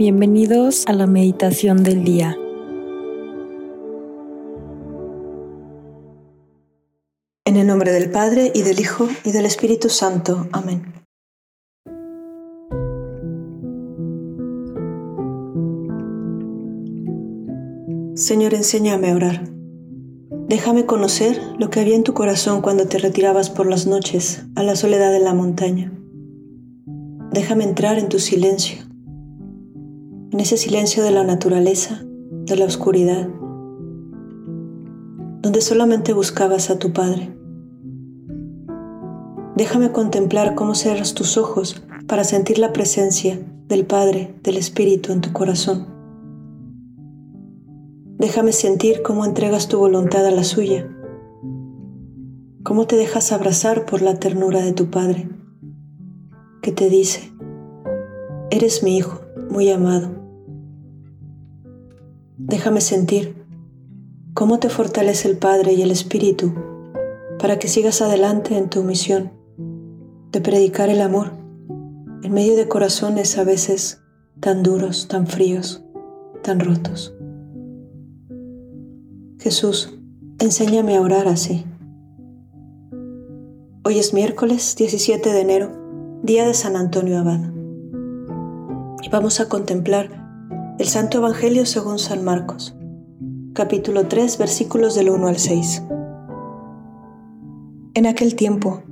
Bienvenidos a la meditación del día. En el nombre del Padre y del Hijo y del Espíritu Santo. Amén. Señor, enséñame a orar. Déjame conocer lo que había en tu corazón cuando te retirabas por las noches a la soledad de la montaña. Déjame entrar en tu silencio ese silencio de la naturaleza, de la oscuridad, donde solamente buscabas a tu Padre. Déjame contemplar cómo cierras tus ojos para sentir la presencia del Padre, del Espíritu en tu corazón. Déjame sentir cómo entregas tu voluntad a la suya, cómo te dejas abrazar por la ternura de tu Padre, que te dice, eres mi Hijo muy amado Déjame sentir cómo te fortalece el Padre y el Espíritu para que sigas adelante en tu misión de predicar el amor en medio de corazones a veces tan duros, tan fríos, tan rotos. Jesús, enséñame a orar así. Hoy es miércoles 17 de enero, día de San Antonio Abad. Y vamos a contemplar el Santo Evangelio según San Marcos, capítulo 3, versículos del 1 al 6. En aquel tiempo,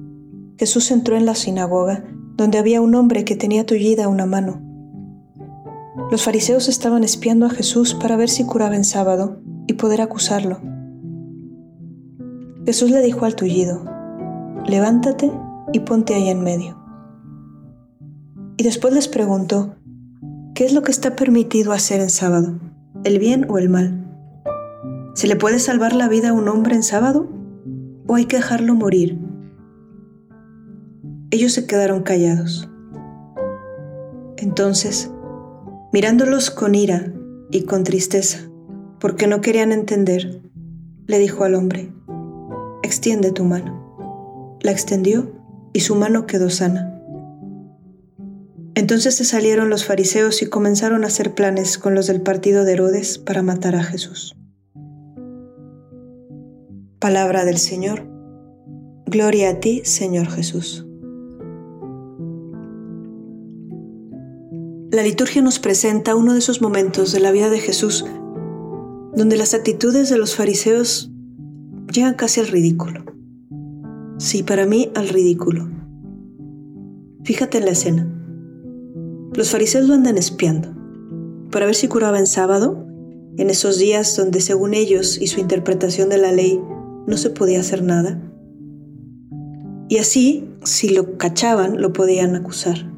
Jesús entró en la sinagoga, donde había un hombre que tenía tullida una mano. Los fariseos estaban espiando a Jesús para ver si curaba en sábado y poder acusarlo. Jesús le dijo al tullido, levántate y ponte ahí en medio. Y después les preguntó, ¿Qué es lo que está permitido hacer en sábado? ¿El bien o el mal? ¿Se le puede salvar la vida a un hombre en sábado? ¿O hay que dejarlo morir? Ellos se quedaron callados. Entonces, mirándolos con ira y con tristeza, porque no querían entender, le dijo al hombre, extiende tu mano. La extendió y su mano quedó sana. Entonces se salieron los fariseos y comenzaron a hacer planes con los del partido de Herodes para matar a Jesús. Palabra del Señor. Gloria a ti, Señor Jesús. La liturgia nos presenta uno de esos momentos de la vida de Jesús donde las actitudes de los fariseos llegan casi al ridículo. Sí, para mí al ridículo. Fíjate en la escena. Los fariseos lo andan espiando para ver si curaba en sábado, en esos días donde según ellos y su interpretación de la ley no se podía hacer nada. Y así, si lo cachaban, lo podían acusar.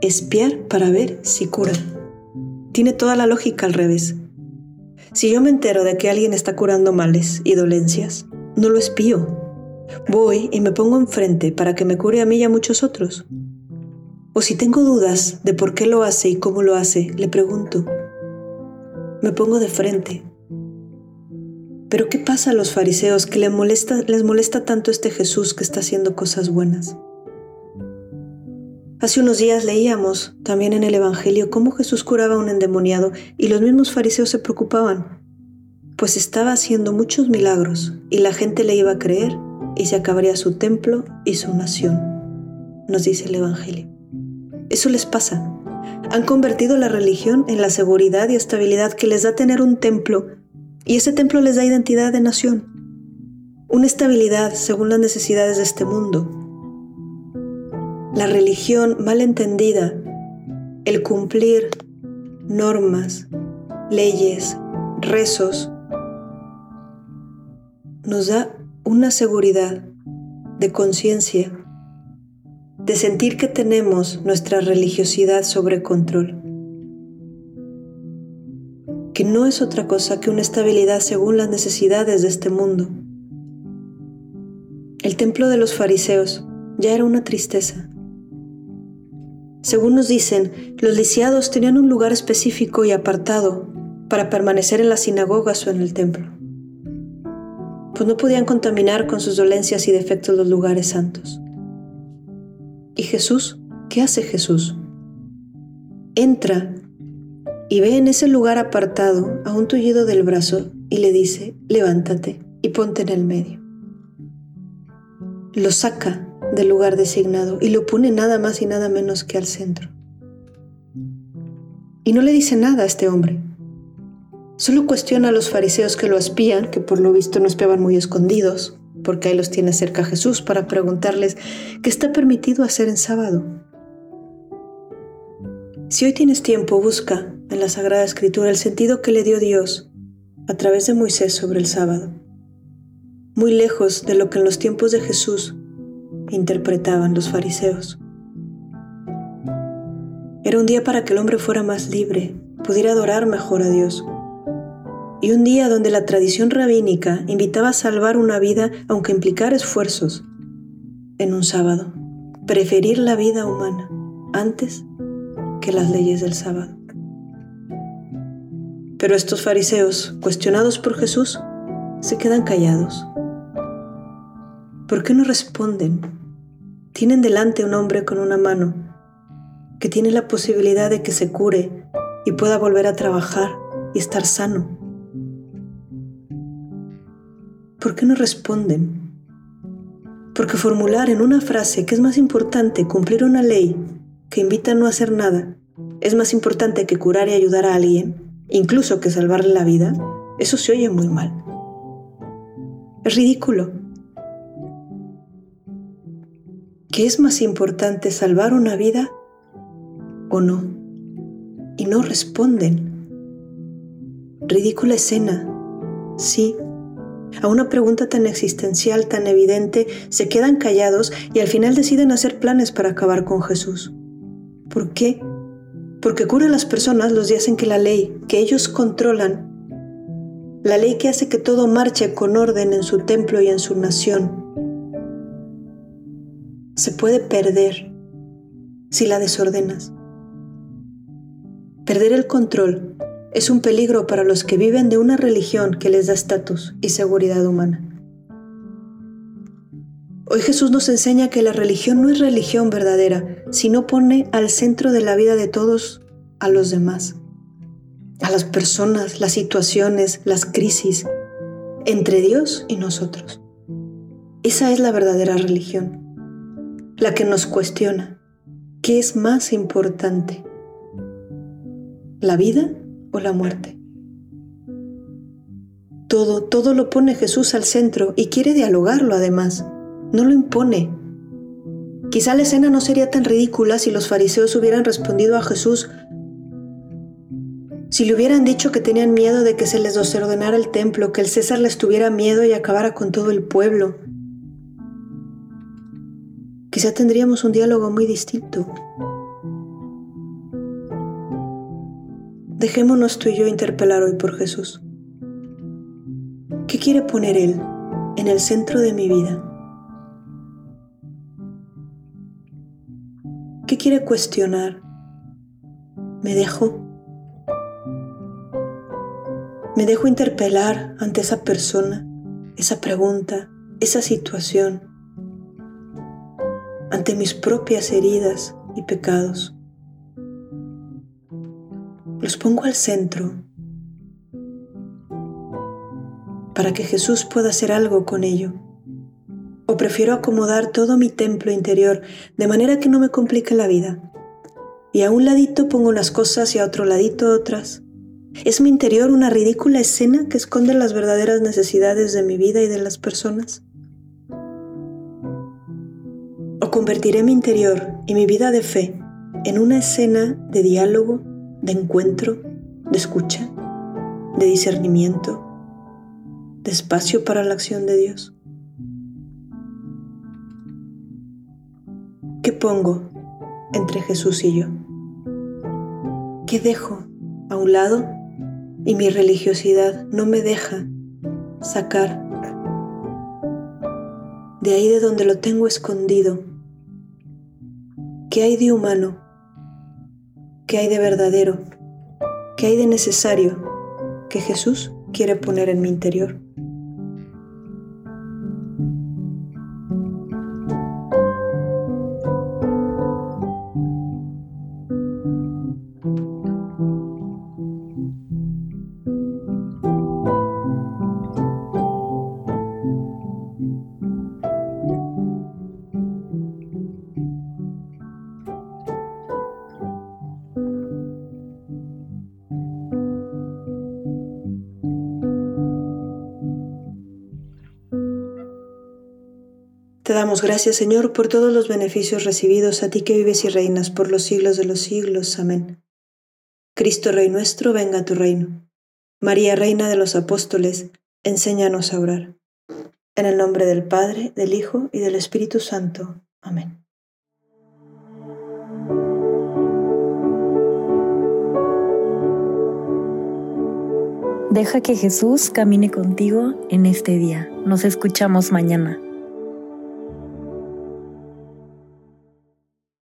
Espiar para ver si cura. Tiene toda la lógica al revés. Si yo me entero de que alguien está curando males y dolencias, no lo espío. Voy y me pongo enfrente para que me cure a mí y a muchos otros. O si tengo dudas de por qué lo hace y cómo lo hace, le pregunto. Me pongo de frente. Pero ¿qué pasa a los fariseos que les molesta, les molesta tanto este Jesús que está haciendo cosas buenas? Hace unos días leíamos también en el Evangelio cómo Jesús curaba a un endemoniado y los mismos fariseos se preocupaban, pues estaba haciendo muchos milagros y la gente le iba a creer y se acabaría su templo y su nación, nos dice el Evangelio. Eso les pasa. Han convertido la religión en la seguridad y estabilidad que les da tener un templo, y ese templo les da identidad de nación, una estabilidad según las necesidades de este mundo. La religión mal entendida, el cumplir normas, leyes, rezos, nos da una seguridad de conciencia de sentir que tenemos nuestra religiosidad sobre control, que no es otra cosa que una estabilidad según las necesidades de este mundo. El templo de los fariseos ya era una tristeza. Según nos dicen, los lisiados tenían un lugar específico y apartado para permanecer en las sinagogas o en el templo, pues no podían contaminar con sus dolencias y defectos los lugares santos. ¿Y Jesús? ¿Qué hace Jesús? entra y ve en ese lugar apartado a un tullido del brazo y le dice, levántate y ponte en el medio. Lo saca del lugar designado y lo pone nada más y nada menos que al centro. Y no le dice nada a este hombre. Solo cuestiona a los fariseos que lo espían, que por lo visto no espiaban muy escondidos, porque ahí los tiene cerca Jesús para preguntarles qué está permitido hacer en sábado. Si hoy tienes tiempo, busca en la Sagrada Escritura el sentido que le dio Dios a través de Moisés sobre el sábado, muy lejos de lo que en los tiempos de Jesús interpretaban los fariseos. Era un día para que el hombre fuera más libre, pudiera adorar mejor a Dios. Y un día donde la tradición rabínica invitaba a salvar una vida aunque implicara esfuerzos. En un sábado, preferir la vida humana antes que las leyes del sábado. Pero estos fariseos, cuestionados por Jesús, se quedan callados. ¿Por qué no responden? Tienen delante un hombre con una mano que tiene la posibilidad de que se cure y pueda volver a trabajar y estar sano. ¿Por qué no responden? Porque formular en una frase que es más importante cumplir una ley que invita a no hacer nada, es más importante que curar y ayudar a alguien, incluso que salvarle la vida, eso se oye muy mal. Es ridículo. ¿Qué es más importante, salvar una vida o no? Y no responden. Ridícula escena. Sí. A una pregunta tan existencial, tan evidente, se quedan callados y al final deciden hacer planes para acabar con Jesús. ¿Por qué? Porque cura a las personas los días en que la ley, que ellos controlan, la ley que hace que todo marche con orden en su templo y en su nación, se puede perder si la desordenas. Perder el control es un peligro para los que viven de una religión que les da estatus y seguridad humana. Hoy Jesús nos enseña que la religión no es religión verdadera, sino pone al centro de la vida de todos a los demás, a las personas, las situaciones, las crisis, entre Dios y nosotros. Esa es la verdadera religión, la que nos cuestiona, ¿qué es más importante? ¿La vida la muerte? Todo, todo lo pone Jesús al centro y quiere dialogarlo además no lo impone. Quizá la escena no sería tan ridícula si los fariseos hubieran respondido a Jesús, si le hubieran dicho que tenían miedo de que se les desordenara el templo, que el César les tuviera miedo y acabara con todo el pueblo. Quizá tendríamos un diálogo muy distinto. Dejémonos tú y yo interpelar hoy por Jesús. ¿Qué quiere poner Él en el centro de mi vida? ¿Qué quiere cuestionar? Me dejo. Me dejo interpelar ante esa persona, esa pregunta, esa situación, ante mis propias heridas y pecados. Los pongo al centro para que Jesús pueda hacer algo con ello o prefiero acomodar todo mi templo interior de manera que no me complique la vida. Y a un ladito pongo unas cosas y a otro ladito otras. ¿Es mi interior una ridícula escena que esconde las verdaderas necesidades de mi vida y de las personas? ¿O convertiré mi interior y mi vida de fe en una escena de diálogo, de encuentro, de escucha, de discernimiento, de espacio para la acción de Dios? ¿Qué pongo entre Jesús y yo? ¿Qué dejo a un lado y mi religiosidad no me deja sacar de ahí de donde lo tengo escondido? ¿Qué hay de humano? ¿Qué hay de verdadero? ¿Qué hay de necesario que Jesús quiere poner en mi interior? Te damos gracias, Señor, por todos los beneficios recibidos a ti que vives y reinas por los siglos de los siglos. Amén. Cristo Rey nuestro, venga a tu reino. María, Reina de los Apóstoles, enséñanos a orar. En el nombre del Padre, del Hijo y del Espíritu Santo. Amén. Deja que Jesús camine contigo en este día. Nos escuchamos mañana.